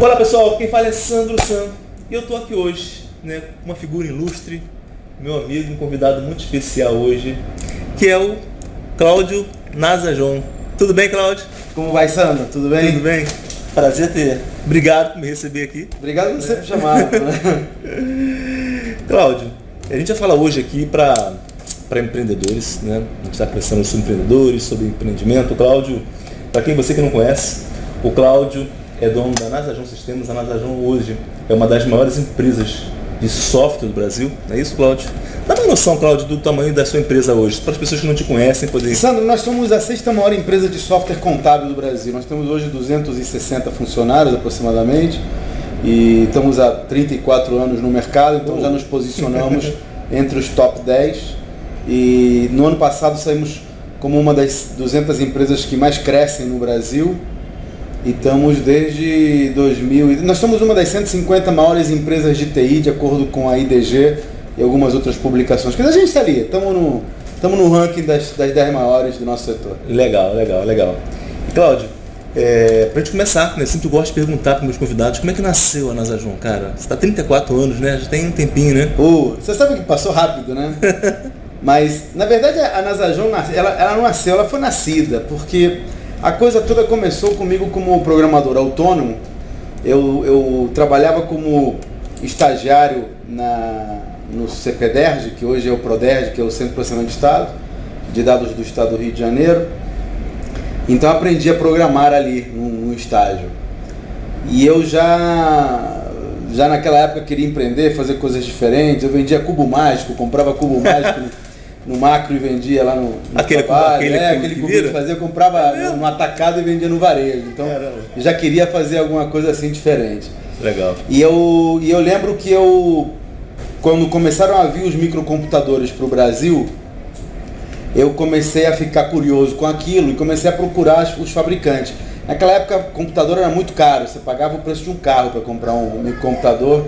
Olá pessoal, quem fala é Sandro San e eu estou aqui hoje né, com uma figura ilustre, meu amigo, um convidado muito especial hoje, que é o Cláudio Nazajon. Tudo bem, Cláudio? Como vai, Sandro? Tudo bem? Tudo bem? Prazer ter. Obrigado por me receber aqui. Obrigado você por chamar. Né? Cláudio, a gente vai falar hoje aqui para para empreendedores, né? A gente está pensando sobre empreendedores, sobre empreendimento. Cláudio, para quem você que não conhece, o Cláudio é dono da Nasajon Sistemas. A Nasajon hoje é uma das maiores empresas de software do Brasil. Não é isso, Cláudio? Dá uma noção, Cláudio, do tamanho da sua empresa hoje, para as pessoas que não te conhecem poderem. Sandro, nós somos a sexta maior empresa de software contábil do Brasil. Nós temos hoje 260 funcionários aproximadamente e estamos há 34 anos no mercado, então já nos posicionamos entre os top 10. E no ano passado saímos como uma das 200 empresas que mais crescem no Brasil e estamos desde 2000. Nós somos uma das 150 maiores empresas de TI, de acordo com a IDG e algumas outras publicações. Quer dizer, a gente está ali, estamos no, estamos no ranking das, das 10 maiores do nosso setor. Legal, legal, legal. Cláudio, é, para a gente começar, né, sempre gosto de perguntar para meus convidados como é que nasceu a Nasajon, cara? Você está 34 anos, né? Já tem um tempinho, né? Uh, você sabe que passou rápido, né? Mas, na verdade, a Nasajon, ela, ela não nasceu, ela foi nascida, porque a coisa toda começou comigo como programador autônomo. Eu, eu trabalhava como estagiário na, no CPDERG, que hoje é o PRODERG, que é o Centro de Processamento de Estado, de dados do Estado do Rio de Janeiro. Então aprendi a programar ali no, no estágio. E eu já, já naquela época queria empreender, fazer coisas diferentes. Eu vendia cubo mágico, comprava cubo mágico no macro e vendia lá no, no aquele, trabalho. aquele é, aquele que, que fazia, eu comprava é no, atacado e vendia no varejo. Então eu já queria fazer alguma coisa assim diferente. Legal. E eu, e eu lembro que eu, quando começaram a vir os microcomputadores para o Brasil, eu comecei a ficar curioso com aquilo e comecei a procurar os fabricantes. Naquela época o computador era muito caro, você pagava o preço de um carro para comprar um microcomputador.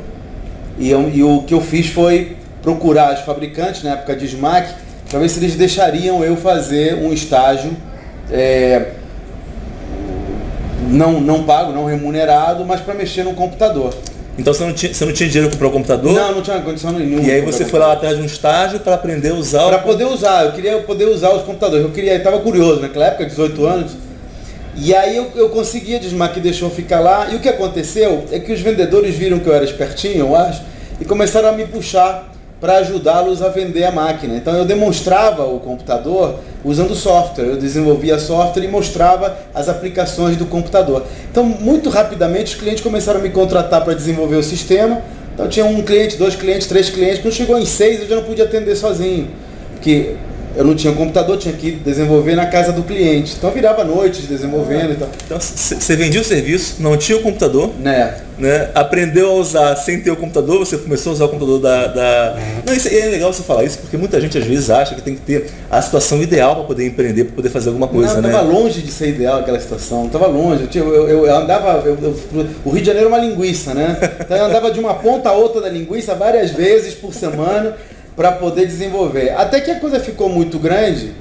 E, eu, e o que eu fiz foi procurar os fabricantes, na época de SMAC, para ver se eles deixariam eu fazer um estágio é, não, não pago, não remunerado, mas para mexer no computador. Então você não tinha, você não tinha dinheiro para comprar o computador? Não, não tinha condição nenhuma. E aí você foi lá atrás de um estágio para aprender a usar Para poder usar, eu queria poder usar os computadores. Eu queria, estava curioso naquela época, 18 anos. E aí eu, eu conseguia desmar que deixou ficar lá. E o que aconteceu é que os vendedores viram que eu era espertinho, eu acho, e começaram a me puxar para ajudá-los a vender a máquina. Então eu demonstrava o computador usando software, eu desenvolvia software e mostrava as aplicações do computador. Então muito rapidamente os clientes começaram a me contratar para desenvolver o sistema. Então tinha um cliente, dois clientes, três clientes, quando chegou em seis eu já não podia atender sozinho. Porque eu não tinha computador, tinha que desenvolver na casa do cliente. Então virava noites desenvolvendo e tal. Então você vendia o serviço, não tinha o computador, né? né? Aprendeu a usar sem ter o computador, você começou a usar o computador da. da... Uhum. Não, isso é legal você falar isso, porque muita gente às vezes acha que tem que ter a situação ideal para poder empreender, para poder fazer alguma coisa. Não, né? Tava longe de ser ideal aquela situação, tava longe. Eu, eu, eu andava. Eu, o Rio de Janeiro é uma linguiça, né? Então eu andava de uma ponta a outra da linguiça várias vezes por semana para poder desenvolver. Até que a coisa ficou muito grande.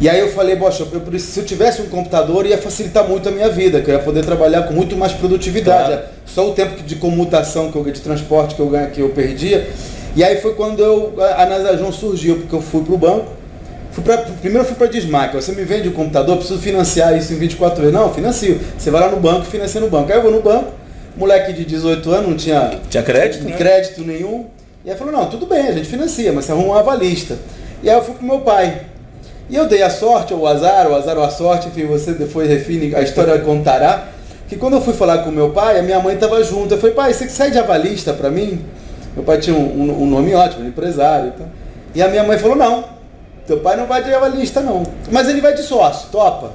E aí eu falei, poxa, eu, se eu tivesse um computador ia facilitar muito a minha vida, que eu ia poder trabalhar com muito mais produtividade. Claro. Só o tempo de comutação que eu de transporte que eu que eu perdia. E aí foi quando eu, a Nasajon surgiu, porque eu fui para o banco. Fui pra, primeiro eu fui para a Dismac, você me vende o um computador, preciso financiar isso em 24 vezes. Não, financio. Você vai lá no banco, financia no banco. Aí eu vou no banco, moleque de 18 anos, não tinha, tinha crédito, né? crédito nenhum. E aí falou, não, tudo bem, a gente financia, mas você arruma um avalista. E aí eu fui pro meu pai. E eu dei a sorte, ou o azar, o azar ou a sorte, enfim, você depois refine, a história contará, que quando eu fui falar com meu pai, a minha mãe estava junto. Eu falei, pai, você que sai de avalista para mim? Meu pai tinha um, um, um nome ótimo, um empresário. Então. E a minha mãe falou, não, teu pai não vai de avalista não. Mas ele vai de sócio, topa.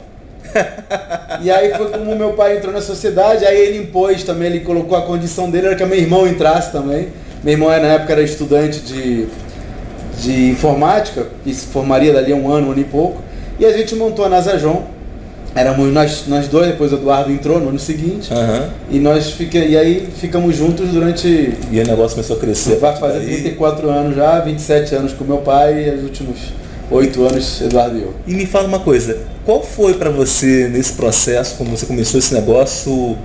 e aí foi como meu pai entrou na sociedade, aí ele impôs também, ele colocou a condição dele, era que meu irmão entrasse também. Meu irmão na época era estudante de, de informática, e se formaria dali a um ano, um ano e pouco. E a gente montou a Nasajon. Éramos nós, nós dois, depois o Eduardo entrou no ano seguinte. Uhum. E nós fica, e aí ficamos juntos durante. E o negócio começou a crescer. Vai fazer 34 anos já, 27 anos com meu pai e os últimos oito anos Eduardo e eu. E me fala uma coisa, qual foi para você nesse processo, quando você começou esse negócio,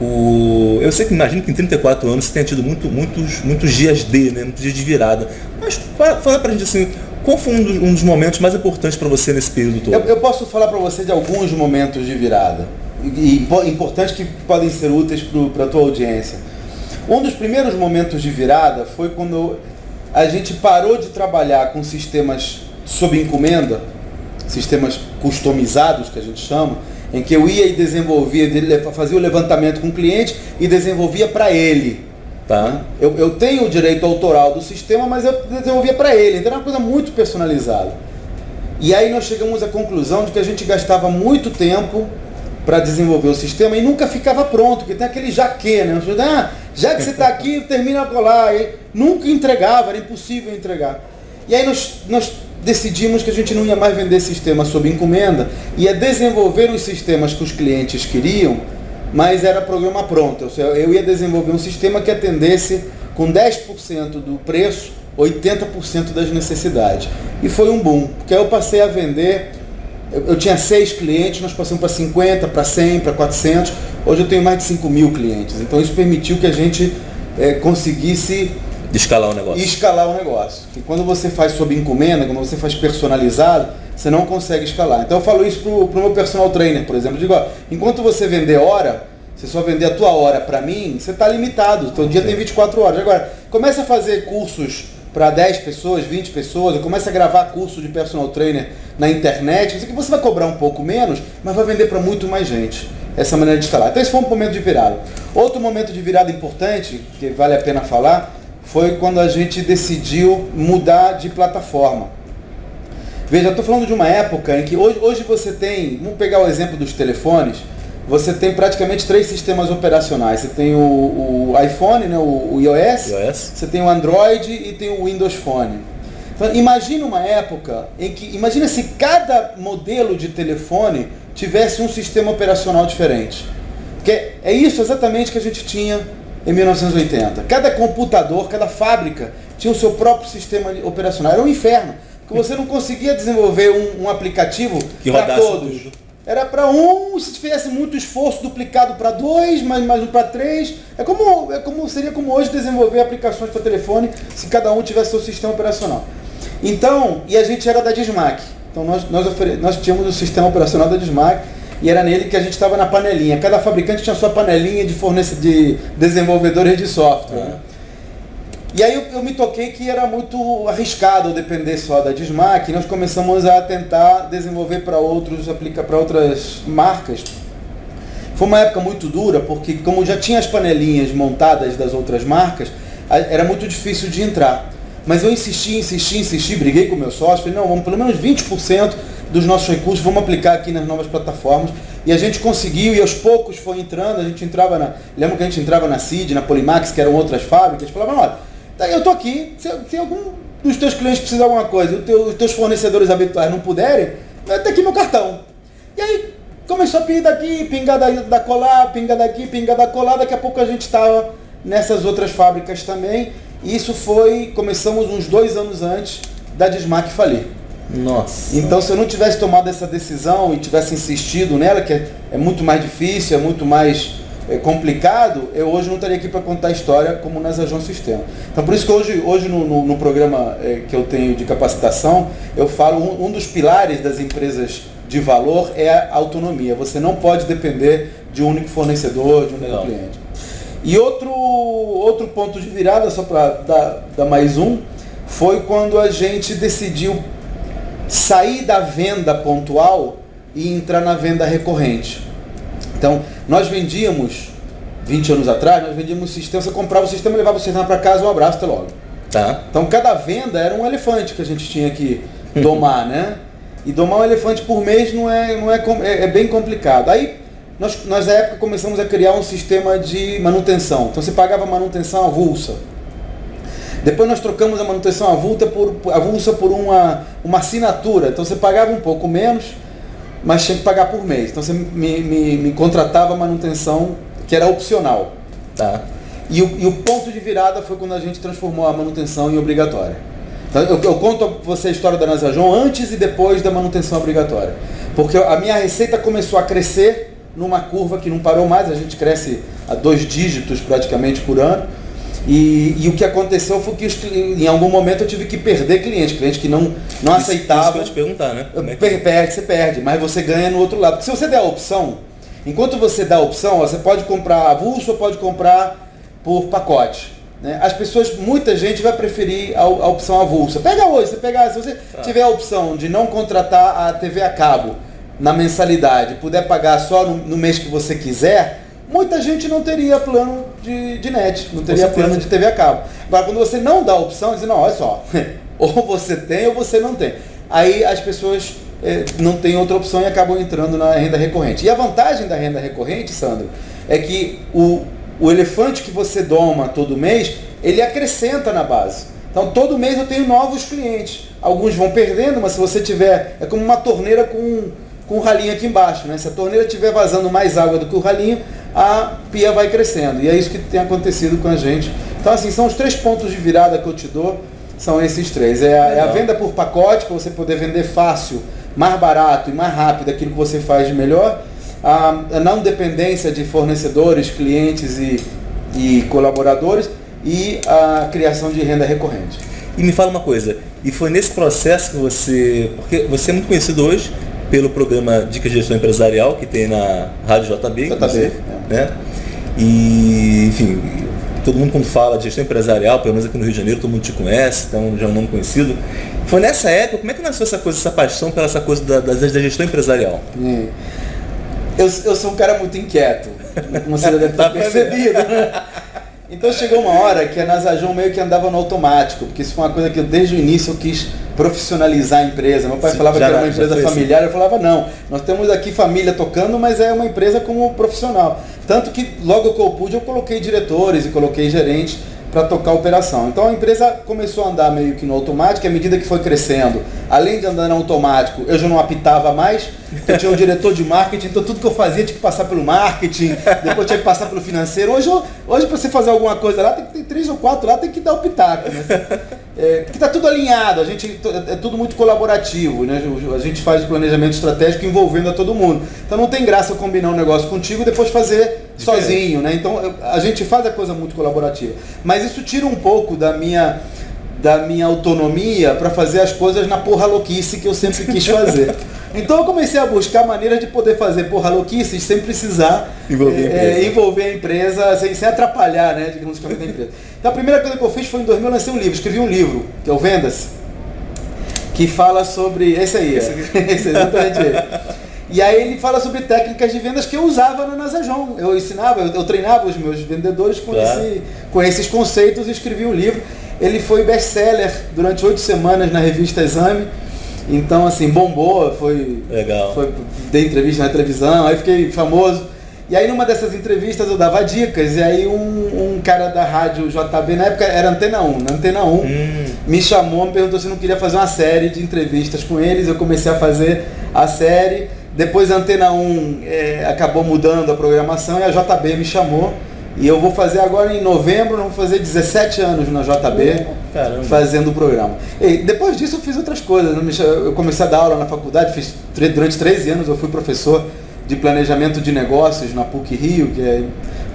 O, eu sei que imagino que em 34 anos você tenha tido muito, muitos, muitos dias de, né? Muitos dias de virada. Mas fala pra gente assim, qual foi um dos, um dos momentos mais importantes para você nesse período todo? Eu, eu posso falar para você de alguns momentos de virada. E, e importantes que podem ser úteis para a tua audiência. Um dos primeiros momentos de virada foi quando a gente parou de trabalhar com sistemas sob encomenda, sistemas customizados que a gente chama, em que eu ia e desenvolvia, fazia o levantamento com o cliente e desenvolvia para ele. Tá? Eu, eu tenho o direito autoral do sistema, mas eu desenvolvia para ele. Então era uma coisa muito personalizada. E aí nós chegamos à conclusão de que a gente gastava muito tempo para desenvolver o sistema e nunca ficava pronto, porque tem aquele jaque, né? Ah, já que você está aqui, termina a colar. E nunca entregava, era impossível entregar. E aí nós, nós decidimos que a gente não ia mais vender sistema sob encomenda, ia desenvolver os sistemas que os clientes queriam, mas era programa pronto. Eu ia desenvolver um sistema que atendesse com 10% do preço 80% das necessidades. E foi um boom, porque eu passei a vender, eu, eu tinha seis clientes, nós passamos para 50, para 100, para 400, hoje eu tenho mais de 5 mil clientes. Então isso permitiu que a gente é, conseguisse de escalar o negócio. escalar o negócio. E quando você faz sob encomenda, quando você faz personalizado, você não consegue escalar. Então eu falo isso para o meu personal trainer, por exemplo. Eu digo, ó, enquanto você vender hora, você só vender a tua hora para mim, você está limitado. O teu dia tem 24 horas. Agora, começa a fazer cursos para 10 pessoas, 20 pessoas, começa a gravar curso de personal trainer na internet, que você vai cobrar um pouco menos, mas vai vender para muito mais gente. Essa maneira de escalar. Então esse foi um momento de virada. Outro momento de virada importante, que vale a pena falar, foi quando a gente decidiu mudar de plataforma. Veja, estou falando de uma época em que hoje, hoje você tem, vamos pegar o exemplo dos telefones, você tem praticamente três sistemas operacionais. Você tem o, o iPhone, né, o, o iOS, iOS, você tem o Android e tem o Windows Phone. Então, imagine uma época em que, imagine se cada modelo de telefone tivesse um sistema operacional diferente. Porque é isso exatamente que a gente tinha em 1980. Cada computador, cada fábrica tinha o seu próprio sistema operacional. Era um inferno. Porque você não conseguia desenvolver um, um aplicativo para todos. Tudo. Era para um, se tivesse muito esforço, duplicado para dois, mais, mais um para três. É como, é como seria como hoje desenvolver aplicações para telefone se cada um tivesse seu sistema operacional. Então, e a gente era da Dismac. Então nós, nós, nós tínhamos o sistema operacional da Dismac e era nele que a gente estava na panelinha. Cada fabricante tinha sua panelinha de, fornece, de desenvolvedores de software. Né? E aí eu, eu, me toquei que era muito arriscado depender só da Dismac, e nós começamos a tentar desenvolver para outros, aplica para outras marcas. Foi uma época muito dura, porque como já tinha as panelinhas montadas das outras marcas, era muito difícil de entrar. Mas eu insisti, insisti, insisti, briguei com o meu sócio, falei, não, vamos pelo menos 20% dos nossos recursos, vamos aplicar aqui nas novas plataformas. E a gente conseguiu, e aos poucos foi entrando, a gente entrava na. Lembra que a gente entrava na CID, na Polimax, que eram outras fábricas, falava, olha, tá, eu tô aqui, se, se, algum dos teus clientes precisar de alguma coisa, e os teus fornecedores habituais não puderem, tá aqui meu cartão. E aí começou a pingar daqui, pingar da, da colar, pingar daqui, pingar da colar, daqui a pouco a gente estava nessas outras fábricas também. Isso foi, começamos uns dois anos antes da Dismac falir. Nossa. Então, se eu não tivesse tomado essa decisão e tivesse insistido nela, que é, é muito mais difícil, é muito mais é, complicado, eu hoje não estaria aqui para contar a história como na Zajon Sistema. Então, por isso que hoje, hoje no, no, no programa é, que eu tenho de capacitação, eu falo um, um dos pilares das empresas de valor é a autonomia. Você não pode depender de um único fornecedor, de um único cliente. E outro, outro ponto de virada, só para dar, dar mais um, foi quando a gente decidiu sair da venda pontual e entrar na venda recorrente. Então, nós vendíamos, 20 anos atrás, nós vendíamos sistema, você comprava o sistema, levava o sistema para casa, um abraço, até logo. Tá. Então, cada venda era um elefante que a gente tinha que domar, né? E domar um elefante por mês não é, não é, é, é bem complicado. Aí, nós, nós, na época, começamos a criar um sistema de manutenção. Então, você pagava manutenção avulsa. Depois nós trocamos a manutenção avulsa por, avulsa por uma, uma assinatura. Então você pagava um pouco menos, mas tinha que pagar por mês. Então você me, me, me contratava manutenção que era opcional. Tá. E o, e o ponto de virada foi quando a gente transformou a manutenção em obrigatória. Então, eu, eu conto a você a história da Nasajon antes e depois da manutenção obrigatória. Porque a minha receita começou a crescer numa curva que não parou mais, a gente cresce a dois dígitos praticamente por ano. E, e o que aconteceu foi que os, em algum momento eu tive que perder clientes, clientes que não, não Isso- aceitavam. Isso que eu te perguntar, né? É que- Per- Perde, você perde, mas você ganha no outro lado. Porque se você der a opção, enquanto você dá a opção, ó, você pode comprar avulso ou pode comprar por pacote. né? As pessoas, muita gente vai preferir a, a opção avulsa. Pega hoje, você pegar, se você tiver a opção de não contratar a TV a cabo na mensalidade, puder pagar só no, no mês que você quiser, muita gente não teria plano de, de net, não teria plano de TV a cabo. Agora, quando você não dá a opção, diz, não, olha só, ou você tem ou você não tem. Aí as pessoas eh, não têm outra opção e acabam entrando na renda recorrente. E a vantagem da renda recorrente, Sandro, é que o, o elefante que você doma todo mês, ele acrescenta na base. Então todo mês eu tenho novos clientes. Alguns vão perdendo, mas se você tiver. É como uma torneira com, com um ralinho aqui embaixo. Né? Se a torneira estiver vazando mais água do que o ralinho, a pia vai crescendo. E é isso que tem acontecido com a gente. Então assim, são os três pontos de virada que eu te dou. São esses três. É a, é a venda por pacote, para você poder vender fácil, mais barato e mais rápido aquilo que você faz de melhor. A, a não dependência de fornecedores, clientes e, e colaboradores. E a criação de renda recorrente. E me fala uma coisa, e foi nesse processo que você. Porque você é muito conhecido hoje pelo programa Dicas de Gestão Empresarial, que tem na Rádio JB, JB, inclusive, né? E, enfim, todo mundo quando fala de gestão empresarial, pelo menos aqui no Rio de Janeiro, todo mundo te conhece, então já é um nome conhecido. Foi nessa época, como é que nasceu essa coisa, essa paixão pela essa coisa da, da, da gestão empresarial? É. Eu, eu sou um cara muito inquieto, como você deve ter pra ver. percebido. Então chegou uma hora que a Nasajon meio que andava no automático, porque isso foi uma coisa que eu, desde o início eu quis profissionalizar a empresa. Meu pai Sim, falava já- que era uma empresa assim. familiar, eu falava não, nós temos aqui família tocando, mas é uma empresa como profissional. Tanto que logo que eu pude eu coloquei diretores e coloquei gerentes para tocar a operação. Então a empresa começou a andar meio que no automático, e à medida que foi crescendo, além de andar no automático, eu já não apitava mais, eu tinha um diretor de marketing, então tudo que eu fazia tinha que passar pelo marketing, depois tinha que passar pelo financeiro. Hoje, hoje para você fazer alguma coisa lá, tem que ter três ou quatro lá, tem que dar o pitaco. Né? É, porque está tudo alinhado, a gente é tudo muito colaborativo, né? A gente faz planejamento estratégico envolvendo a todo mundo. Então não tem graça combinar um negócio contigo e depois fazer Diferente. sozinho, né? Então a gente faz a coisa muito colaborativa. Mas isso tira um pouco da minha da minha autonomia para fazer as coisas na porra louquice que eu sempre quis fazer. Então eu comecei a buscar maneiras de poder fazer porra louquices sem precisar Envolver a eh, empresa. eh, envolver a empresa sem, sem atrapalhar, né, digamos, da empresa. Então a primeira coisa que eu fiz foi em 2000 eu lancei um livro, escrevi um livro, que é o Vendas, que fala sobre. Esse aí, esse, esse é exatamente ele. E aí ele fala sobre técnicas de vendas que eu usava na Nasajon. Eu ensinava, eu, eu treinava os meus vendedores com, Claro. esse- com esses conceitos e escrevi um livro. Ele foi best-seller durante oito semanas na revista Exame. Então, assim, bombou, foi, Legal. foi, dei entrevista na televisão, aí fiquei famoso. E aí numa dessas entrevistas eu dava dicas, e aí um, um cara da rádio JB, na época era Antena 1, na Antena 1, Hum, me chamou, me perguntou se eu não queria fazer uma série de entrevistas com eles. Eu comecei a fazer a série. Depois a Antena 1 eh, acabou mudando a programação e a JB me chamou. E eu vou fazer agora em novembro, vou fazer 17 anos na JB caramba. fazendo o programa. E depois disso eu fiz outras coisas. Eu cha- Eu comecei a dar aula na faculdade, fiz durante 13 anos eu fui professor de planejamento de negócios na PUC Rio, que é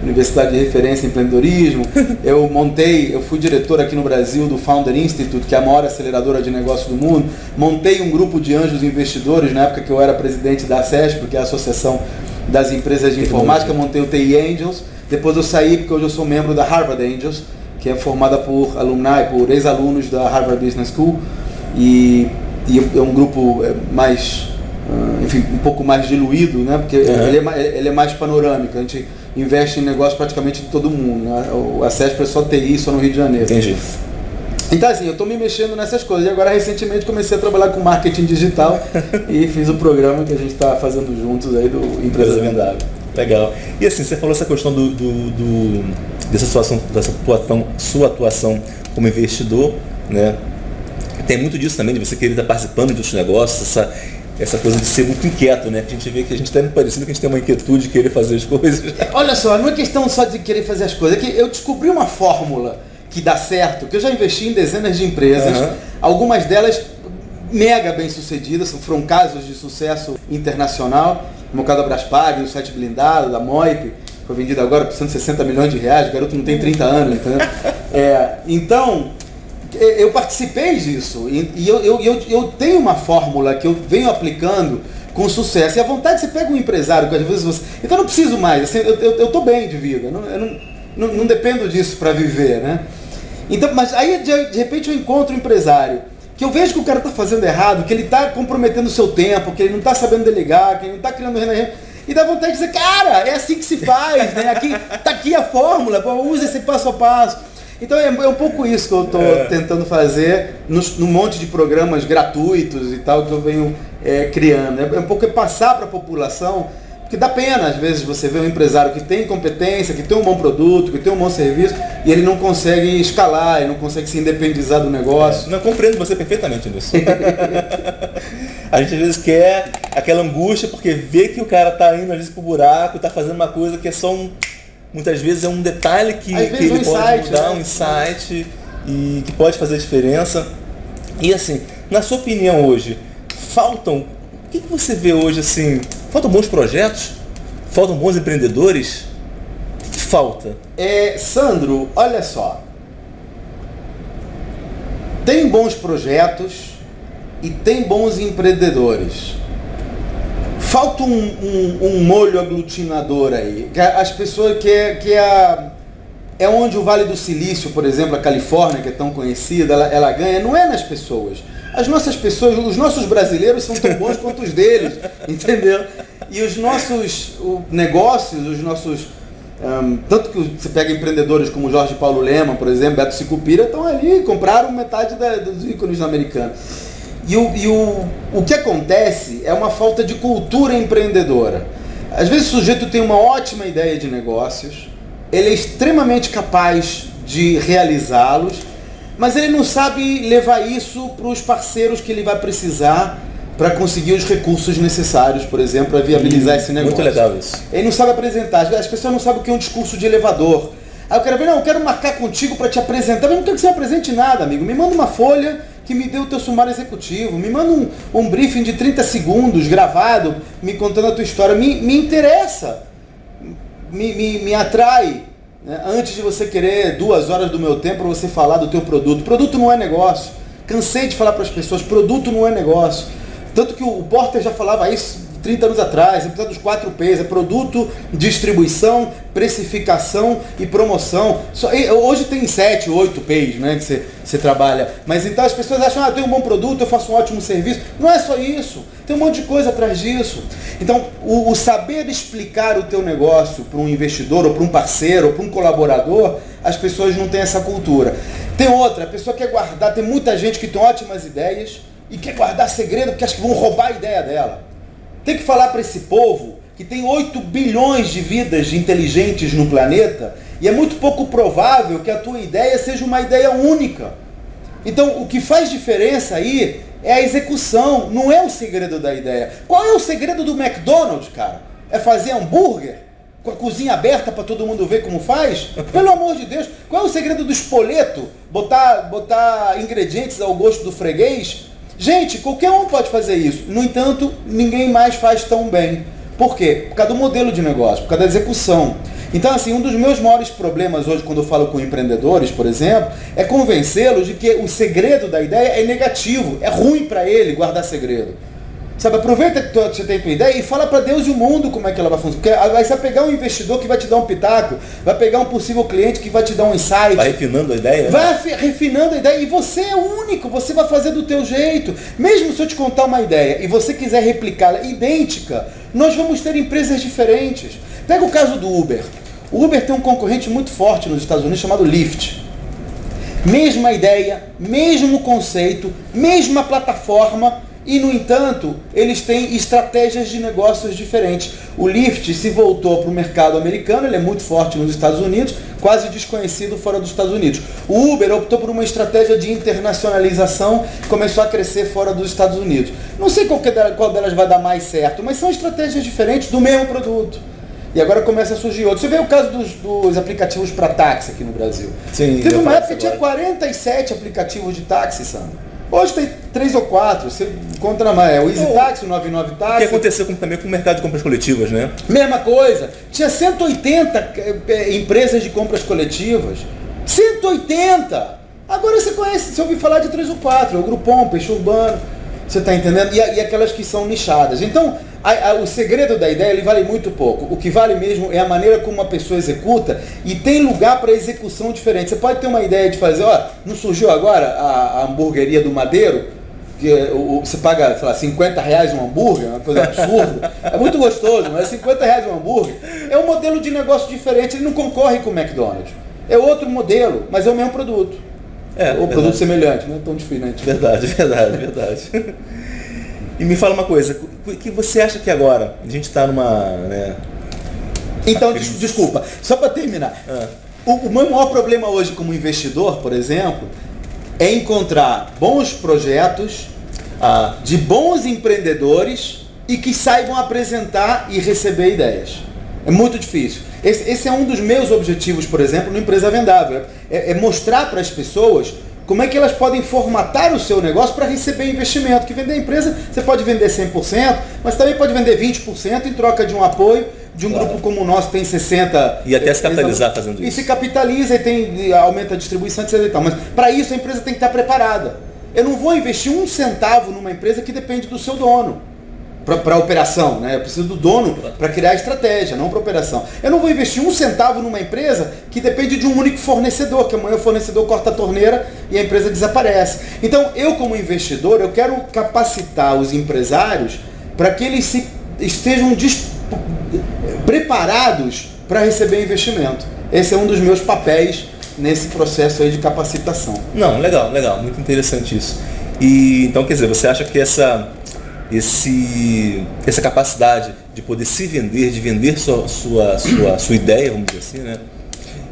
Universidade de Referência em Empreendedorismo. Eu montei, eu fui diretor aqui no Brasil do Founder Institute, que é a maior aceleradora de negócios do mundo. Montei um grupo de anjos investidores na época que eu era presidente da CESP, que é a Associação das Empresas de Informática. Montei o TI Angels. Depois eu saí porque hoje eu sou membro da Harvard Angels, que é formada por alumni, por ex-alunos da Harvard Business School. E, e é um grupo é, mais, ah, enfim, um pouco mais diluído, né? Porque Uhum. ele, é, ele é mais panorâmico. A gente investe em negócio praticamente de todo mundo. Né? O- A CESP é só TI, só no Rio de Janeiro. Entendi. Então assim, eu estou me mexendo nessas coisas. E agora recentemente comecei a trabalhar com marketing digital e fiz o programa que a gente está fazendo juntos aí do Empresa Vendável. Legal. E assim, você falou essa questão do, do- do- dessa situação, dessa atuação, sua atuação como investidor, né? Tem muito disso também, de você querer estar participando de outros negócios, essa, essa coisa de ser muito inquieto, né? Que a gente vê que a gente está parecido que a gente tem uma inquietude de querer fazer as coisas. Olha só, não é questão só de querer fazer as coisas, é que eu descobri uma fórmula que dá certo, que eu já investi em dezenas de empresas, Aham. algumas delas mega bem sucedidas, foram casos de sucesso internacional. No caso da Braspag, no site blindado, da Moip, foi vendido agora por 160 milhões de reais, o garoto não tem 30 anos, entendeu? É, então, eu participei disso e, eu, eu, eu, eu, tenho uma fórmula que eu venho aplicando com sucesso. E a vontade, você pega um empresário que às vezes você. Então eu não preciso mais, assim, eu, eu, eu tô bem de vida, não, eu não, não, não dependo disso para viver, né? Então, mas aí de, de repente eu encontro um empresário que eu vejo que o cara está fazendo errado, que ele está comprometendo o seu tempo, que ele não está sabendo delegar, que ele não está criando renda. E dá vontade de dizer, cara, é assim que se faz, né? Aqui, tá aqui a fórmula, use esse passo a passo. Então é, é um pouco isso que eu estou é. tentando fazer no, no, monte de programas gratuitos e tal que eu venho é, criando. É, é um pouco é passar para a população que dá pena, às vezes, você vê um empresário que tem competência, que tem um bom produto, que tem um bom serviço, e ele não consegue escalar, ele não consegue se independizar do negócio. Não, compreendo você perfeitamente nisso. a gente às vezes quer aquela angústia porque vê que o cara está indo às vezes pro buraco, está fazendo uma coisa que é só um. Muitas vezes é um detalhe que, que ele um pode insight, mudar, né? um insight e que pode fazer diferença. E assim, na sua opinião hoje, faltam. O que, que você vê hoje assim? Faltam bons projetos? Faltam bons empreendedores? Falta? É, Sandro, olha só. Tem bons projetos e tem bons empreendedores. Falta um, um, um molho aglutinador aí. As pessoas que é, que é, a, é onde o Vale do Silício, por exemplo, a Califórnia, que é tão conhecida, ela, ela ganha, não é nas pessoas as nossas pessoas, os nossos brasileiros são tão bons quanto os deles, entendeu? E os nossos negócios, os nossos. Um, tanto que você pega empreendedores como Jorge Paulo Lema, por exemplo, Beto Sicupira, estão ali, compraram metade da, dos ícones americanos. E, o, e o, o que acontece é uma falta de cultura empreendedora. Às vezes o sujeito tem uma ótima ideia de negócios, ele é extremamente capaz de realizá-los, mas ele não sabe levar isso para os parceiros que ele vai precisar para conseguir os recursos necessários, por exemplo, para viabilizar hum, esse negócio. Muito legal isso. Ele não sabe apresentar, as pessoas não sabem o que é um discurso de elevador. Aí eu quero ver, não, eu quero marcar contigo para te apresentar, mas não quero que você apresente nada, amigo. Me manda uma folha que me dê o teu sumário executivo, me manda um, um briefing de 30 segundos gravado, me contando a tua história. Me, me interessa, me, me, me atrai. Né? Antes de você querer duas horas do meu tempo para você falar do teu produto. Produto não é negócio. Cansei de falar para as pessoas, produto não é negócio. Tanto que o Porter já falava isso 30 anos atrás, precisa dos 4 P's, é produto, distribuição, precificação e promoção. Só, hoje tem 7, 8 P's né, que você, você trabalha. Mas então as pessoas acham, ah, eu tenho um bom produto, eu faço um ótimo serviço. Não é só isso. Tem um monte de coisa atrás disso. Então, o, o saber explicar o teu negócio para um investidor, ou para um parceiro, ou para um colaborador, as pessoas não têm essa cultura. Tem outra, a pessoa quer guardar, tem muita gente que tem ótimas ideias e quer guardar segredo porque acha que vão roubar a ideia dela. Tem que falar para esse povo que tem 8 bilhões de vidas inteligentes no planeta e é muito pouco provável que a tua ideia seja uma ideia única. Então, o que faz diferença aí é a execução, não é o segredo da ideia. Qual é o segredo do McDonald's, cara? É fazer hambúrguer? Com a cozinha aberta para todo mundo ver como faz? Pelo amor de Deus, qual é o segredo do espoleto? Botar, botar ingredientes ao gosto do freguês? Gente, qualquer um pode fazer isso. No entanto, ninguém mais faz tão bem. Por quê? Por causa do modelo de negócio, por causa da execução. Então, assim, um dos meus maiores problemas hoje, quando eu falo com empreendedores, por exemplo, é convencê-los de que o segredo da ideia é negativo, é ruim para ele guardar segredo. Sabe, aproveita que você tem tua ideia e fala para Deus e o mundo como é que ela vai funcionar. Porque você vai pegar um investidor que vai te dar um pitaco, vai pegar um possível cliente que vai te dar um insight. Vai refinando a ideia? Vai né? refinando a ideia e você é único, você vai fazer do teu jeito. Mesmo se eu te contar uma ideia e você quiser replicá-la idêntica, nós vamos ter empresas diferentes. Pega o caso do Uber. O Uber tem um concorrente muito forte nos Estados Unidos chamado Lyft. Mesma ideia, mesmo conceito, mesma plataforma, e, no entanto, eles têm estratégias de negócios diferentes. O Lyft se voltou para o mercado americano, ele é muito forte nos Estados Unidos, quase desconhecido fora dos Estados Unidos. O Uber optou por uma estratégia de internacionalização, começou a crescer fora dos Estados Unidos. Não sei qual, delas, qual delas vai dar mais certo, mas são estratégias diferentes do mesmo produto. E agora começa a surgir outros. Você vê o caso dos, dos aplicativos para táxi aqui no Brasil. Sim. Teve uma época que tinha 47 aplicativos de táxi, Sandro. Hoje tem três ou quatro, você encontra mais. É o Easy Taxi, o 99 O Taxi. que aconteceu com, também com o mercado de compras coletivas, né? Mesma coisa. Tinha 180 eh, eh, empresas de compras coletivas. 180! Agora você conhece, você ouviu falar de três ou quatro, é o Groupon, Peixe Urbano, você está entendendo? E, e aquelas que são nichadas. Então, a- a- o segredo da ideia ele vale muito pouco. O que vale mesmo é a maneira como uma pessoa executa e tem lugar para execução diferente. Você pode ter uma ideia de fazer, ó, não surgiu agora a, a hamburgueria do Madeiro? que é, o- o- você paga, sei lá, 50 reais um hambúrguer, uma coisa absurda. É muito gostoso, mas 50 reais um hambúrguer é um modelo de negócio diferente, ele não concorre com o McDonald's. É outro modelo, mas é o mesmo produto. É, Ou verdade. produto semelhante, não é tão diferente. Verdade, verdade, verdade. E me fala uma coisa, o que você acha que agora a gente está numa, né, Então, des- desculpa, só para terminar. Ah. O, o meu maior problema hoje como investidor, por exemplo, é encontrar bons projetos ah, de bons empreendedores e que saibam apresentar e receber ideias. É muito difícil. Esse, esse é um dos meus objetivos, por exemplo, no Empresa Vendável. É, é mostrar para as pessoas como é que elas podem formatar o seu negócio para receber investimento. Que vender a empresa, você pode vender 100%, mas também pode vender 20% em troca de um apoio de um Claro. grupo como o nosso, tem 60... E até se capitalizar fazendo E isso. se capitaliza e tem e aumenta a distribuição, etc. e tal. Mas para isso a empresa tem que estar preparada. Eu não vou investir um centavo numa empresa que depende do seu dono para a operação, né? Eu preciso do dono para criar a estratégia, não para operação. Eu não vou investir um centavo numa empresa que depende de um único fornecedor, que amanhã o fornecedor corta a torneira e a empresa desaparece. Então, eu como investidor, eu quero capacitar os empresários para que eles se, estejam preparados para receber investimento. Esse é um dos meus papéis nesse processo aí de capacitação. Não, legal, legal, muito interessante isso. E então, quer dizer, você acha que essa, esse, essa capacidade de poder se vender, de vender sua, sua, sua, sua ideia, vamos dizer assim, né?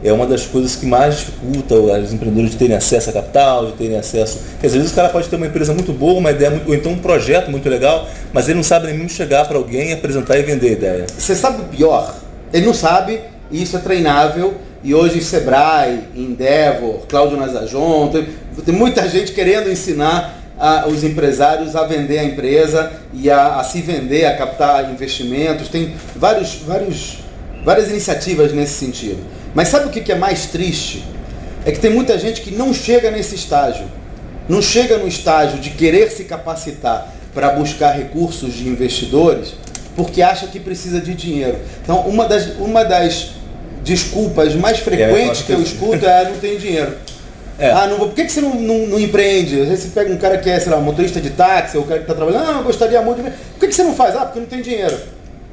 É uma das coisas que mais dificulta os empreendedores de terem acesso a capital, de terem acesso. Dizer, às vezes o cara pode ter uma empresa muito boa, uma ideia muito, ou então um projeto muito legal, mas ele não sabe nem mesmo chegar para alguém, apresentar e vender a ideia. Você sabe o pior? Ele não sabe, e isso é treinável. E hoje Sebrae, Endeavor, Cláudio Nazajon, tem, tem muita gente querendo ensinar a- os empresários a vender a empresa e a, a se vender, a captar investimentos. Tem vários, vários, várias iniciativas nesse sentido. Mas sabe o que que é mais triste? É que tem muita gente que não chega nesse estágio. Não chega no estágio de querer se capacitar para buscar recursos de investidores porque acha que precisa de dinheiro. Então, uma das, uma das desculpas mais frequentes que eu que- escuto é ah, não tenho dinheiro. É. Ah, não vou. Por que, que você não, não, não empreende? Às vezes você pega um cara que é, sei lá, motorista de táxi, ou o cara que está trabalhando, ah, eu gostaria muito de. Por que, que você não faz? Ah, porque não tem dinheiro.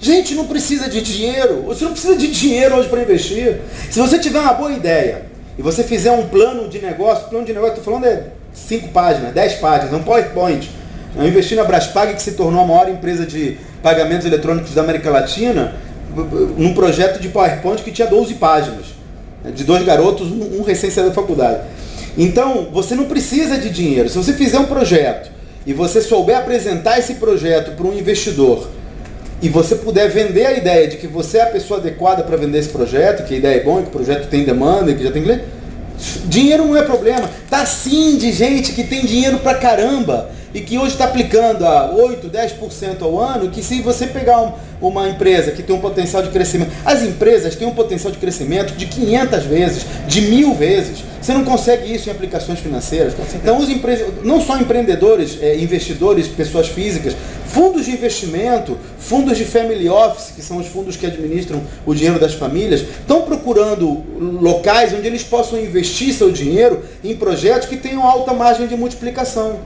Gente, não precisa de dinheiro. Você não precisa de dinheiro hoje para investir. Se você tiver uma boa ideia e você fizer um plano de negócio, plano de negócio, estou falando é 5 páginas, 10 páginas, um PowerPoint. Eu investi na Braspag, que se tornou a maior empresa de pagamentos eletrônicos da América Latina, num projeto de PowerPoint que tinha 12 páginas de dois garotos, um recém-saído da faculdade. Então, você não precisa de dinheiro. Se você fizer um projeto e você souber apresentar esse projeto para um investidor e você puder vender a ideia de que você é a pessoa adequada para vender esse projeto, que a ideia é boa, que o projeto tem demanda, que já tem cliente, dinheiro não é problema. Tá sim de gente que tem dinheiro pra caramba e que hoje está aplicando a 8, 10% ao ano, que se você pegar um- uma empresa que tem um potencial de crescimento, as empresas têm um potencial de crescimento de 500 vezes, de mil vezes. Você não consegue isso em aplicações financeiras. Então, os empre... não só empreendedores, eh, investidores, pessoas físicas, fundos de investimento, fundos de family office, que são os fundos que administram o dinheiro das famílias, estão procurando locais onde eles possam investir seu dinheiro em projetos que tenham alta margem de multiplicação.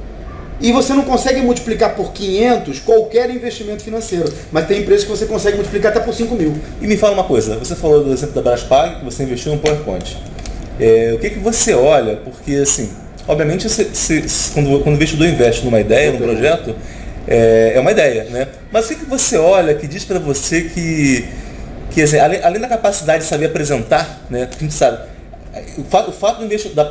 E você não consegue multiplicar por 500 qualquer investimento financeiro, mas tem empresas que você consegue multiplicar até por 5 mil. E me fala uma coisa, você falou do exemplo da Braspag, que você investiu no PowerPoint. É, o que, que você olha? Porque, assim, obviamente, você, você- quando, quando o investidor investe numa ideia, num projeto, é, é uma ideia, né? Mas o que, que você olha que diz para você que, que assim, além, além da capacidade de saber apresentar, né? A gente sabe, o fato,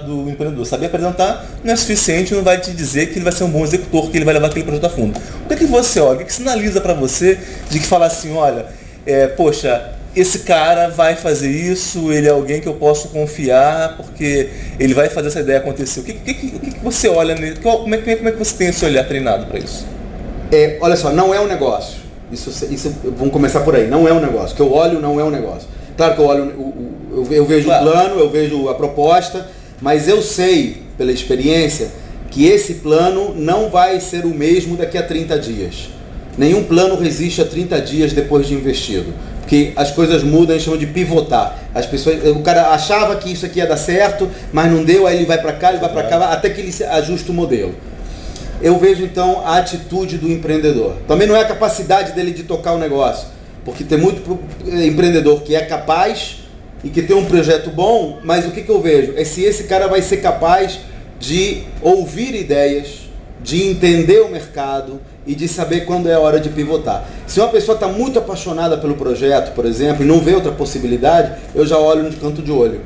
do, empreendedor saber apresentar não é suficiente, não vai te dizer que ele vai ser um bom executor, que ele vai levar aquele projeto a fundo. O que, que você olha? O que, que sinaliza para você de que falar assim, olha, é, poxa, esse cara vai fazer isso, ele é alguém que eu posso confiar, porque ele vai fazer essa ideia acontecer. O que, que, que, que você olha nele? Como é, como é que você tem esse olhar treinado para isso? É, olha só, não é um negócio. Isso, isso, vamos começar por aí. Não é um negócio. O que eu olho não é um negócio. Claro que eu olho, eu, eu, vejo claro. o plano, eu vejo a proposta, mas eu sei, pela experiência, que esse plano não vai ser o mesmo daqui a 30 dias. Nenhum plano resiste a 30 dias depois de investido. Porque as coisas mudam, eles chamam de pivotar. As pessoas, o cara achava que isso aqui ia dar certo, mas não deu, aí ele vai para cá, ele vai para cá, até que ele ajusta o modelo. Eu vejo então a atitude do empreendedor. Também não é a capacidade dele de tocar o negócio, porque tem muito empreendedor que é capaz e que tem um projeto bom, mas o que, que eu vejo? É se esse cara vai ser capaz de ouvir ideias, de entender o mercado e de saber quando é a hora de pivotar. Se uma pessoa está muito apaixonada pelo projeto, por exemplo, e não vê outra possibilidade, eu já olho no canto de olho.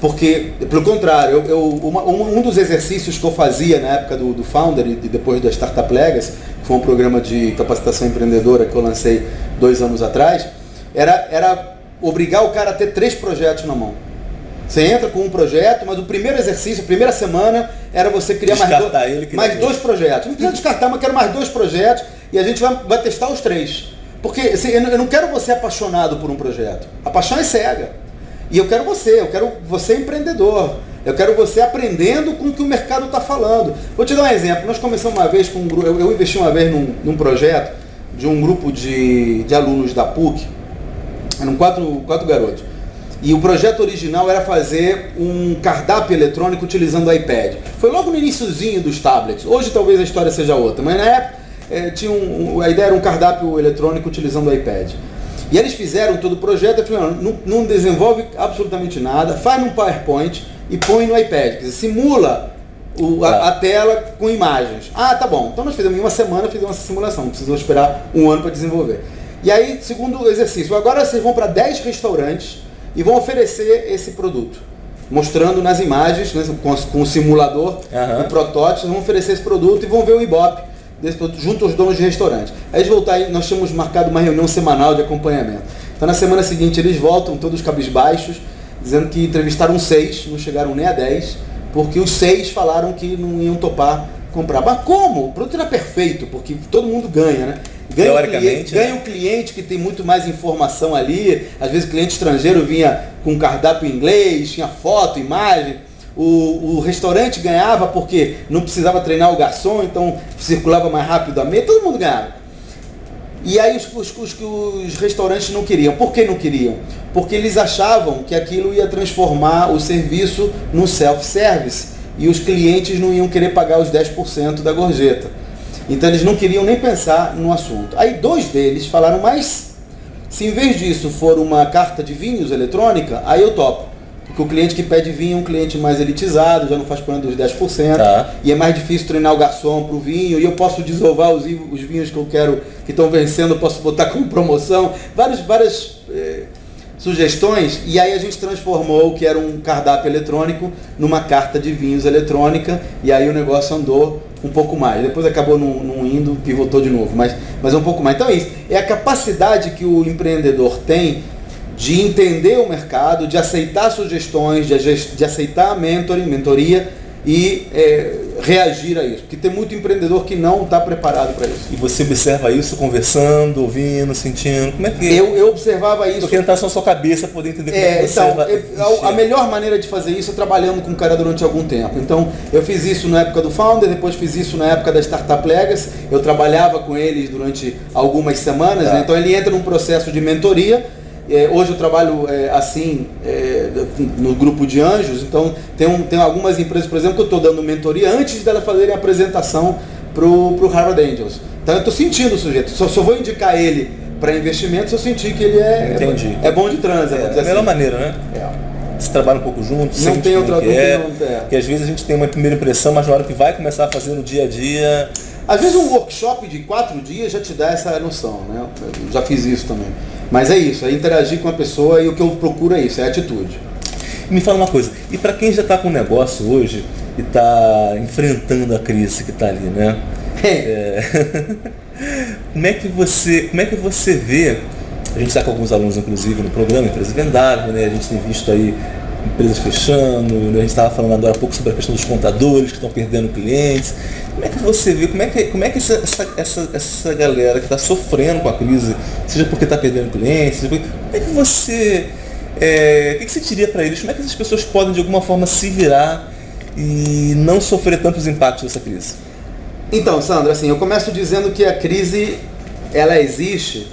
Porque, pelo contrário, eu, eu uma, um, dos exercícios que eu fazia na época do, do Founder e depois da Startup Legacy, que foi um programa de capacitação empreendedora que eu lancei dois anos atrás, era, era obrigar o cara a ter três projetos na mão. Você entra com um projeto, mas o primeiro exercício, a primeira semana, era você criar mais, do, ele, mais dois projetos. Não precisa descartar, mas quero mais dois projetos e a gente vai, vai testar os três. Porque assim, eu não quero você apaixonado por um projeto. A paixão é cega. E eu quero você, eu quero você empreendedor. Eu quero você aprendendo com o que o mercado está falando. Vou te dar um exemplo. Nós começamos uma vez com um grupo, eu, eu investi uma vez num, num projeto de um grupo de, de alunos da PUC. Eram quatro, quatro garotos. E o projeto original era fazer um cardápio eletrônico utilizando o iPad. Foi logo no iníciozinho dos tablets. Hoje talvez a história seja outra, mas na época é, tinha um, a ideia era um cardápio eletrônico utilizando o iPad. E eles fizeram todo o projeto, eu falei, não, não desenvolve absolutamente nada, faz num PowerPoint e põe no iPad. Quer dizer, simula o, a, tá. a, tela com imagens. Ah, tá bom. Então nós fizemos em uma semana, fizemos essa simulação, não precisou esperar um ano para desenvolver. E aí, segundo exercício, agora vocês vão para 10 restaurantes e vão oferecer esse produto. Mostrando nas imagens, né, com, com o simulador uhum. e protótipos, vão oferecer esse produto e vão ver o Ibope junto aos donos de restaurante. Aí eles voltarem, nós tínhamos marcado uma reunião semanal de acompanhamento. Então na semana seguinte eles voltam, todos cabisbaixos, dizendo que entrevistaram seis, não chegaram nem a dez, porque os seis falaram que não iam topar comprar. Mas como? O produto era perfeito, porque todo mundo ganha, né? Ganha o, cliente, né? cliente que tem muito mais informação ali. Às vezes o cliente estrangeiro vinha com cardápio em inglês, tinha foto, imagem. O, o, restaurante ganhava porque não precisava treinar o garçom, então circulava mais mesa, todo mundo ganhava. E aí os, os, os, os restaurantes não queriam. Por que não queriam? Porque eles achavam que aquilo ia transformar o serviço no self-service e os clientes não iam querer pagar os 10% da gorjeta. Então eles não queriam nem pensar no assunto. Aí dois deles falaram, mas se em vez disso for uma carta de vinhos eletrônica, aí eu topo. Porque o cliente que pede vinho é um cliente mais elitizado, já não faz plano dos 10%, tá. e é mais difícil treinar o garçom para o vinho, e eu posso desovar os, os vinhos que eu quero, que estão vencendo, eu posso botar como promoção. Várias, várias eh, sugestões e aí a gente transformou o que era um cardápio eletrônico numa carta de vinhos eletrônica e aí o negócio andou um pouco mais. Depois acabou não, não indo, pivotou de novo, mas, mas é um pouco mais. Então é isso, é a capacidade que o empreendedor tem de entender o mercado, de aceitar sugestões, de, aceitar mentoring, mentoria e é, reagir a isso. Porque tem muito empreendedor que não está preparado para isso. E você observa isso conversando, ouvindo, sentindo? Como é que Eu, eu observava isso. Porque entrar só na sua cabeça, poder entender como é, então, eu, a, a melhor maneira de fazer isso é trabalhando com o cara durante algum tempo. Então, eu fiz isso na época do Founder, depois fiz isso na época da Startup Legacy. Eu trabalhava com eles durante algumas semanas. Tá. Né? Então, ele entra num processo de mentoria é, hoje eu trabalho é, assim é, no grupo de anjos, então tem, um, tem algumas empresas, por exemplo, que eu estou dando mentoria antes delas fazerem a apresentação para o Harvard Angels. Então eu estou sentindo o sujeito, só, só vou indicar ele para investimento se eu sentir que ele é, é, bom de transa. É, a melhor assim. maneira, né? É. Se trabalha um pouco junto, não tem outra que é, Porque às vezes a gente tem uma primeira impressão, mas na hora que vai começar a fazer no dia a dia. Às vezes um workshop de quatro dias já te dá essa noção, né? Eu já fiz isso também. Mas é isso, é interagir com a pessoa e o que eu procuro é isso, é atitude. Me fala uma coisa, e para quem já está com um negócio hoje e está enfrentando a crise que está ali, né? É. como é que você, como é que você vê A gente está com alguns alunos, inclusive, no programa Empresa Vendável, né? A gente tem visto aí empresas fechando, né? a gente estava falando agora há pouco sobre a questão dos contadores que estão perdendo clientes. Como é que você vê, como é que, como é que essa, essa, essa galera que está sofrendo com a crise, seja porque está perdendo clientes, como é que você. É, o que, que você diria para eles? Como é que essas pessoas podem de alguma forma se virar e não sofrer tantos impactos dessa crise? Então, Sandra, assim, eu começo dizendo que a crise ela existe,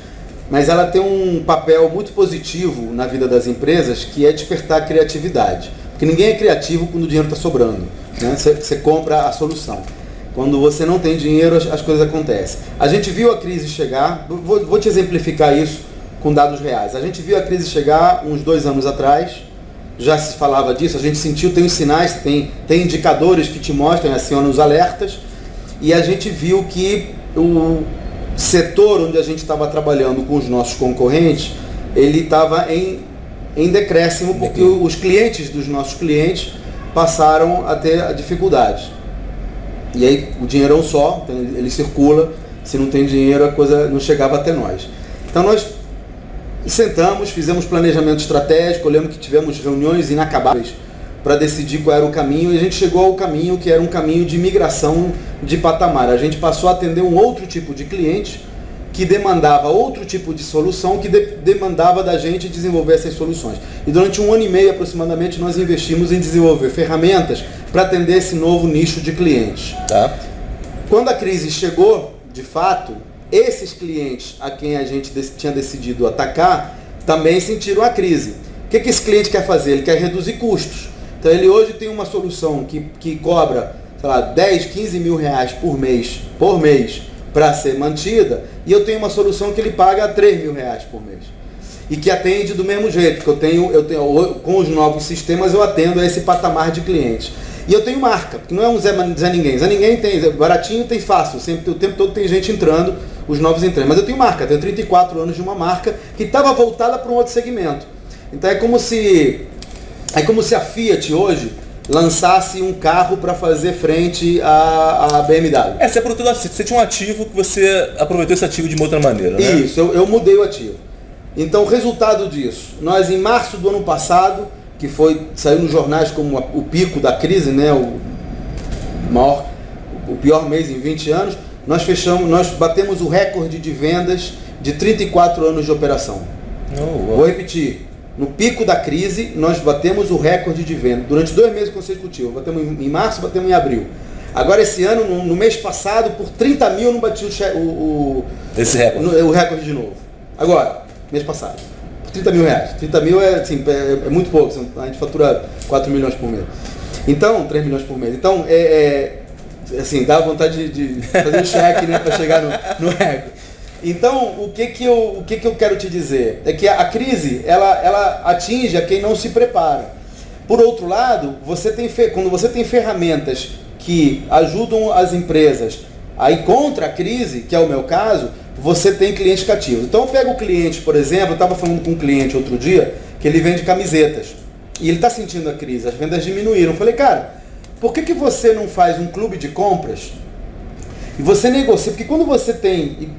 mas ela tem um papel muito positivo na vida das empresas, que é despertar a criatividade. Porque ninguém é criativo quando o dinheiro está sobrando. Né? Você, você compra a solução. Quando você não tem dinheiro, as, as coisas acontecem. A gente viu a crise chegar, vou, vou te exemplificar isso com dados reais. A gente viu a crise chegar uns dois anos atrás, já se falava disso, a gente sentiu, tem os sinais, tem, tem indicadores que te mostram, acionam os alertas, e a gente viu que o setor onde a gente estava trabalhando com os nossos concorrentes, ele estava em, em decréscimo, porque os clientes dos nossos clientes passaram a ter dificuldades. E aí o dinheiro é um só, então ele circula, se não tem dinheiro a coisa não chegava até nós. Então nós sentamos, fizemos planejamento estratégico, lembro que tivemos reuniões inacabáveis para decidir qual era o caminho e a gente chegou ao caminho que era um caminho de migração de patamar. A gente passou a atender um outro tipo de cliente que demandava outro tipo de solução, que de demandava da gente desenvolver essas soluções. E durante um ano e meio aproximadamente nós investimos em desenvolver ferramentas para atender esse novo nicho de clientes. Tá. Quando a crise chegou, de fato, esses clientes a quem a gente tinha decidido atacar também sentiram a crise. O que, que esse cliente quer fazer? Ele quer reduzir custos. Então ele hoje tem uma solução que, que cobra, sei lá, 10, 15 mil reais por mês, por mês, para ser mantida, e eu tenho uma solução que ele paga 3 mil reais por mês. E que atende do mesmo jeito, que eu tenho, eu tenho, com os novos sistemas eu atendo a esse patamar de clientes. E eu tenho marca, porque não é um Zé, Zé Ninguém. Zé Ninguém tem, baratinho tem fácil, sempre, o tempo todo tem gente entrando, os novos entrando. Mas eu tenho marca, tenho 34 anos de uma marca que estava voltada para um outro segmento. Então é como se é como se a Fiat hoje lançasse um carro para fazer frente à, à BMW. É, você, aproveitou, você tinha um ativo que você aproveitou esse ativo de uma outra maneira, né? Isso, eu, eu mudei o ativo. Então, o resultado disso, nós em março do ano passado, que foi saiu nos jornais como o pico da crise, né, o maior, o pior mês em 20 anos, nós fechamos, nós batemos o recorde de vendas de 34 anos de operação. Oh, Vou repetir, no pico da crise, nós batemos o recorde de venda durante dois meses consecutivos. Batemos em março, batemos em abril. Agora, esse ano, no, no mês passado, por 30 mil, não bati o, o, Esse recorde. No, o recorde de novo. Agora, mês passado. Por 30 mil reais. 30 mil é, assim, é, é muito pouco. A gente fatura 4 milhões por mês. Então, 3 milhões por mês. Então, é, é assim, dá vontade de, de fazer um cheque né, para chegar no, no recorde. Então, o que que eu, o que que eu quero te dizer? É que a, crise, ela, ela atinge a quem não se prepara. Por outro lado, você tem, quando você tem ferramentas que ajudam as empresas a ir contra a crise, que é o meu caso, você tem clientes cativos. Então eu pego o cliente, por exemplo, eu estava falando com um cliente outro dia, que ele vende camisetas. E ele está sentindo a crise, as vendas diminuíram. Eu falei, cara, por que, que você não faz um clube de compras e você negocia, porque quando você tem.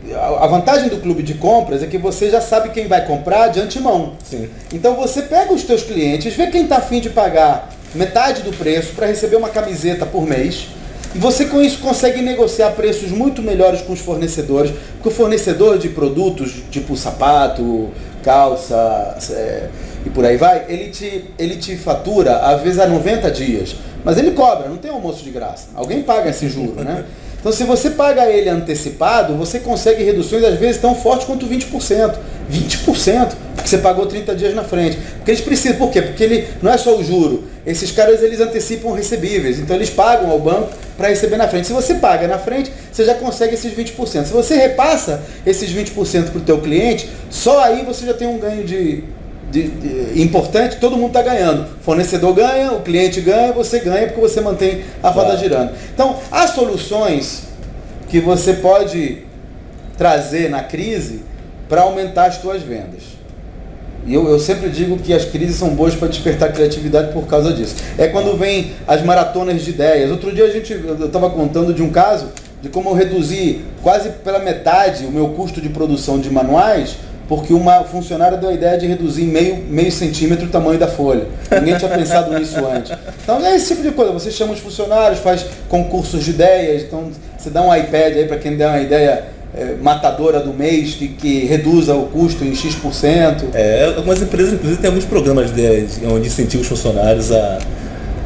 A vantagem do clube de compras é que você já sabe quem vai comprar de antemão. Sim. Então você pega os teus clientes, vê quem está afim de pagar metade do preço para receber uma camiseta por mês. E você com isso consegue negociar preços muito melhores com os fornecedores, porque o fornecedor de produtos tipo sapato, calça é, e por aí vai, ele te, ele te fatura às vezes a 90 dias. Mas ele cobra, não tem almoço de graça. Alguém paga esse juro, né? Então, se você paga ele antecipado, você consegue reduções às vezes tão fortes quanto 20%. 20%, porque você pagou 30 dias na frente. Porque eles precisam, por quê? Porque ele não é só o juro. Esses caras eles antecipam recebíveis, então eles pagam ao banco para receber na frente. Se você paga na frente, você já consegue esses 20%. Se você repassa esses 20% para o teu cliente, só aí você já tem um ganho de de, de, importante, todo mundo está ganhando. Fornecedor ganha, o cliente ganha, você ganha porque você mantém a roda claro. girando. Então, há soluções que você pode trazer na crise para aumentar as suas vendas. E eu, eu, sempre digo que as crises são boas para despertar criatividade por causa disso. É quando vem as maratonas de ideias. Outro dia a gente, eu estava contando de um caso de como eu reduzi quase pela metade o meu custo de produção de manuais porque uma funcionária deu a ideia de reduzir meio, meio centímetro o tamanho da folha. Ninguém tinha pensado nisso antes. Então é esse tipo de coisa. Você chama os funcionários, faz concursos de ideias, então você dá um iPad aí para quem der uma ideia é, matadora do mês que, que, reduza o custo em X%. É, algumas empresas, inclusive, têm alguns programas de, onde incentivam os funcionários a,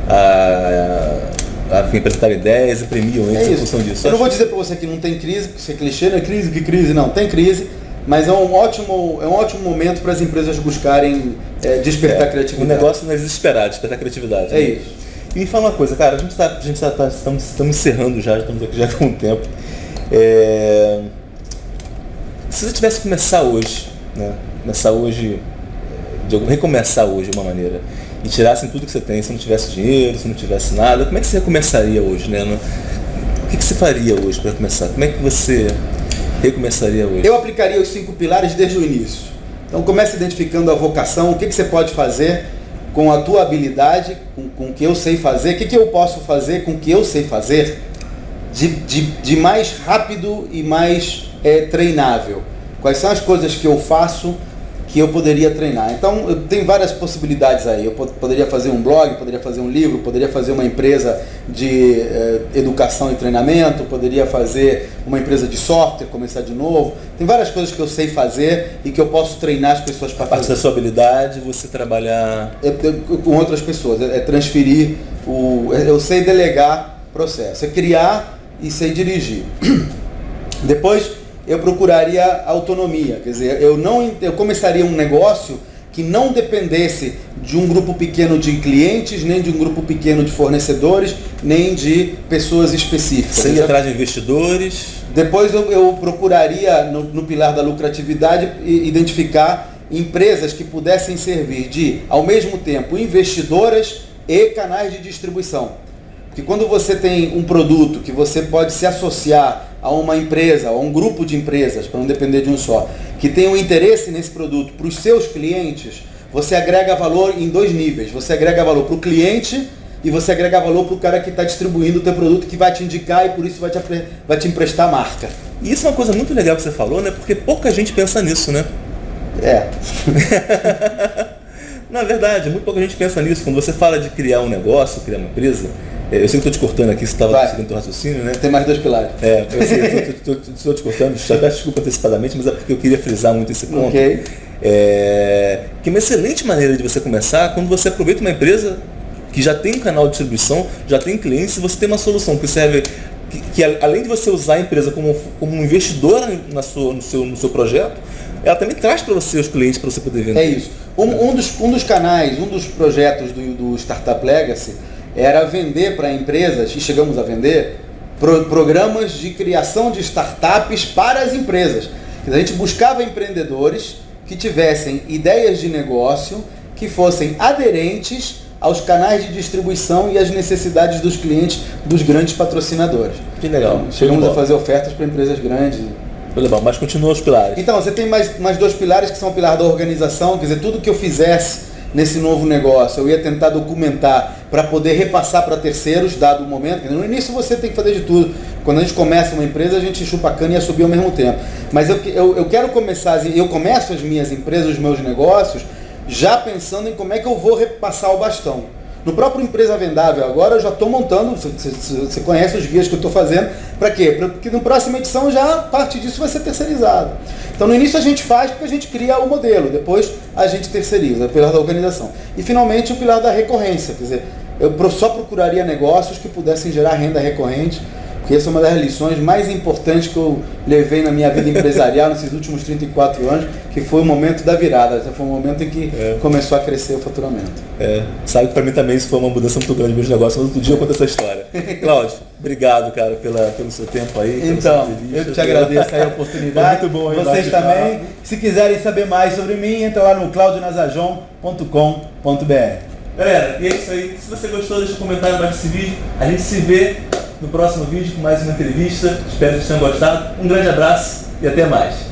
a, apresentar ideias e premiam eles é em função disso. Eu não vou dizer para você que não tem crise, que isso é clichê, não é crise, que crise, não, tem crise, mas é um ótimo, é um ótimo momento para as empresas buscarem é, despertar é, criatividade. O negócio não é desesperar, despertar criatividade. É né? isso. E me fala uma coisa, cara, a gente está tá, tá, estamos, estamos encerrando já, estamos aqui já com um tempo. É, se você tivesse que começar hoje, né? Começar hoje, de recomeçar hoje de uma maneira, e tirassem tudo que você tem, se não tivesse dinheiro, se não tivesse nada, como é que você recomeçaria hoje, né? O que, que você faria hoje para começar? Como é que você recomeçaria hoje? Eu aplicaria os cinco pilares desde o início. Então comece identificando a vocação, o que, que você pode fazer com a tua habilidade, com, com o que eu sei fazer, o que, que eu posso fazer com o que eu sei fazer, de, de, de mais rápido e mais é, treinável. Quais são as coisas que eu faço que eu poderia treinar. Então, eu tenho várias possibilidades aí. Eu poderia fazer um blog, poderia fazer um livro, poderia fazer uma empresa de eh, educação e treinamento, poderia fazer uma empresa de software, começar de novo. Tem várias coisas que eu sei fazer e que eu posso treinar as pessoas para fazer. A sua habilidade, você trabalhar é, é, com outras pessoas, é, é transferir o. É, eu sei delegar processo, é criar e sei dirigir. Depois eu procuraria autonomia, quer dizer, eu não eu começaria um negócio que não dependesse de um grupo pequeno de clientes, nem de um grupo pequeno de fornecedores, nem de pessoas específicas. Ia atrás de investidores? Depois eu, eu procuraria, no, no, pilar da lucratividade, identificar empresas que pudessem servir de, ao mesmo tempo, investidoras e canais de distribuição. Porque quando você tem um produto que você pode se associar a uma empresa, a um grupo de empresas, para não depender de um só, que tem um interesse nesse produto para os seus clientes, você agrega valor em dois níveis. Você agrega valor para o cliente e você agrega valor para o cara que está distribuindo o teu produto, que vai te indicar e por isso vai te, vai te emprestar marca. E isso é uma coisa muito legal que você falou, né? Porque pouca gente pensa nisso, né? É. Na verdade, muito pouca gente pensa nisso. Quando você fala de criar um negócio, criar uma empresa, eu sei que estou te cortando aqui, você estava seguindo o raciocínio, né? Tem mais dois pilares. É, eu sei, estou te cortando, já peço desculpa antecipadamente, mas é porque eu queria frisar muito esse ponto. Ok. É, que é uma excelente maneira de você começar quando você aproveita uma empresa que já tem um canal de distribuição, já tem clientes, e você tem uma solução que serve, que, que além de você usar a empresa como, como um investidor na sua, no, seu, no seu projeto, ela também traz para você os clientes para você poder vender. É isso. Um, um, dos, um dos canais, um dos projetos do, do Startup Legacy era vender para empresas, e chegamos a vender, pro, programas de criação de startups para as empresas. A gente buscava empreendedores que tivessem ideias de negócio que fossem aderentes aos canais de distribuição e às necessidades dos clientes dos grandes patrocinadores. Que legal. Então, chegamos a fazer ofertas para empresas grandes. Legal, mas continua os pilares. Então, você tem mais, mais dois pilares que são o pilar da organização, quer dizer, tudo que eu fizesse nesse novo negócio, eu ia tentar documentar para poder repassar para terceiros, dado o momento. No início você tem que fazer de tudo. Quando a gente começa uma empresa, a gente chupa a cana e a subir ao mesmo tempo. Mas eu, eu, eu quero começar, eu começo as minhas empresas, os meus negócios, já pensando em como é que eu vou repassar o bastão. No próprio Empresa Vendável, agora eu já estou montando, você, conhece os guias que eu estou fazendo, para quê? Porque na próxima edição já parte disso vai ser terceirizado. Então no início a gente faz porque a gente cria o modelo, depois a gente terceiriza, o pilar da organização. E finalmente o pilar da recorrência, quer dizer, eu só procuraria negócios que pudessem gerar renda recorrente que essa é uma das lições mais importantes que eu levei na minha vida empresarial nesses últimos 34 anos, que foi o momento da virada. Foi o momento em que é. começou a crescer o faturamento. É, sabe que para mim também isso foi uma mudança muito grande no meus negócios, mas outro dia eu conto essa história. Cláudio, obrigado, cara, pela, pelo seu tempo aí. Então, eu te agradeço aí a oportunidade. muito bom, Vocês também. Se quiserem saber mais sobre mim, entra lá no claudionazajon.com.br. Galera, e é isso aí. Se você gostou, deixa um comentário abaixo desse vídeo. A gente se vê no próximo vídeo com mais uma entrevista. Espero que vocês tenham gostado. Um grande abraço e até mais.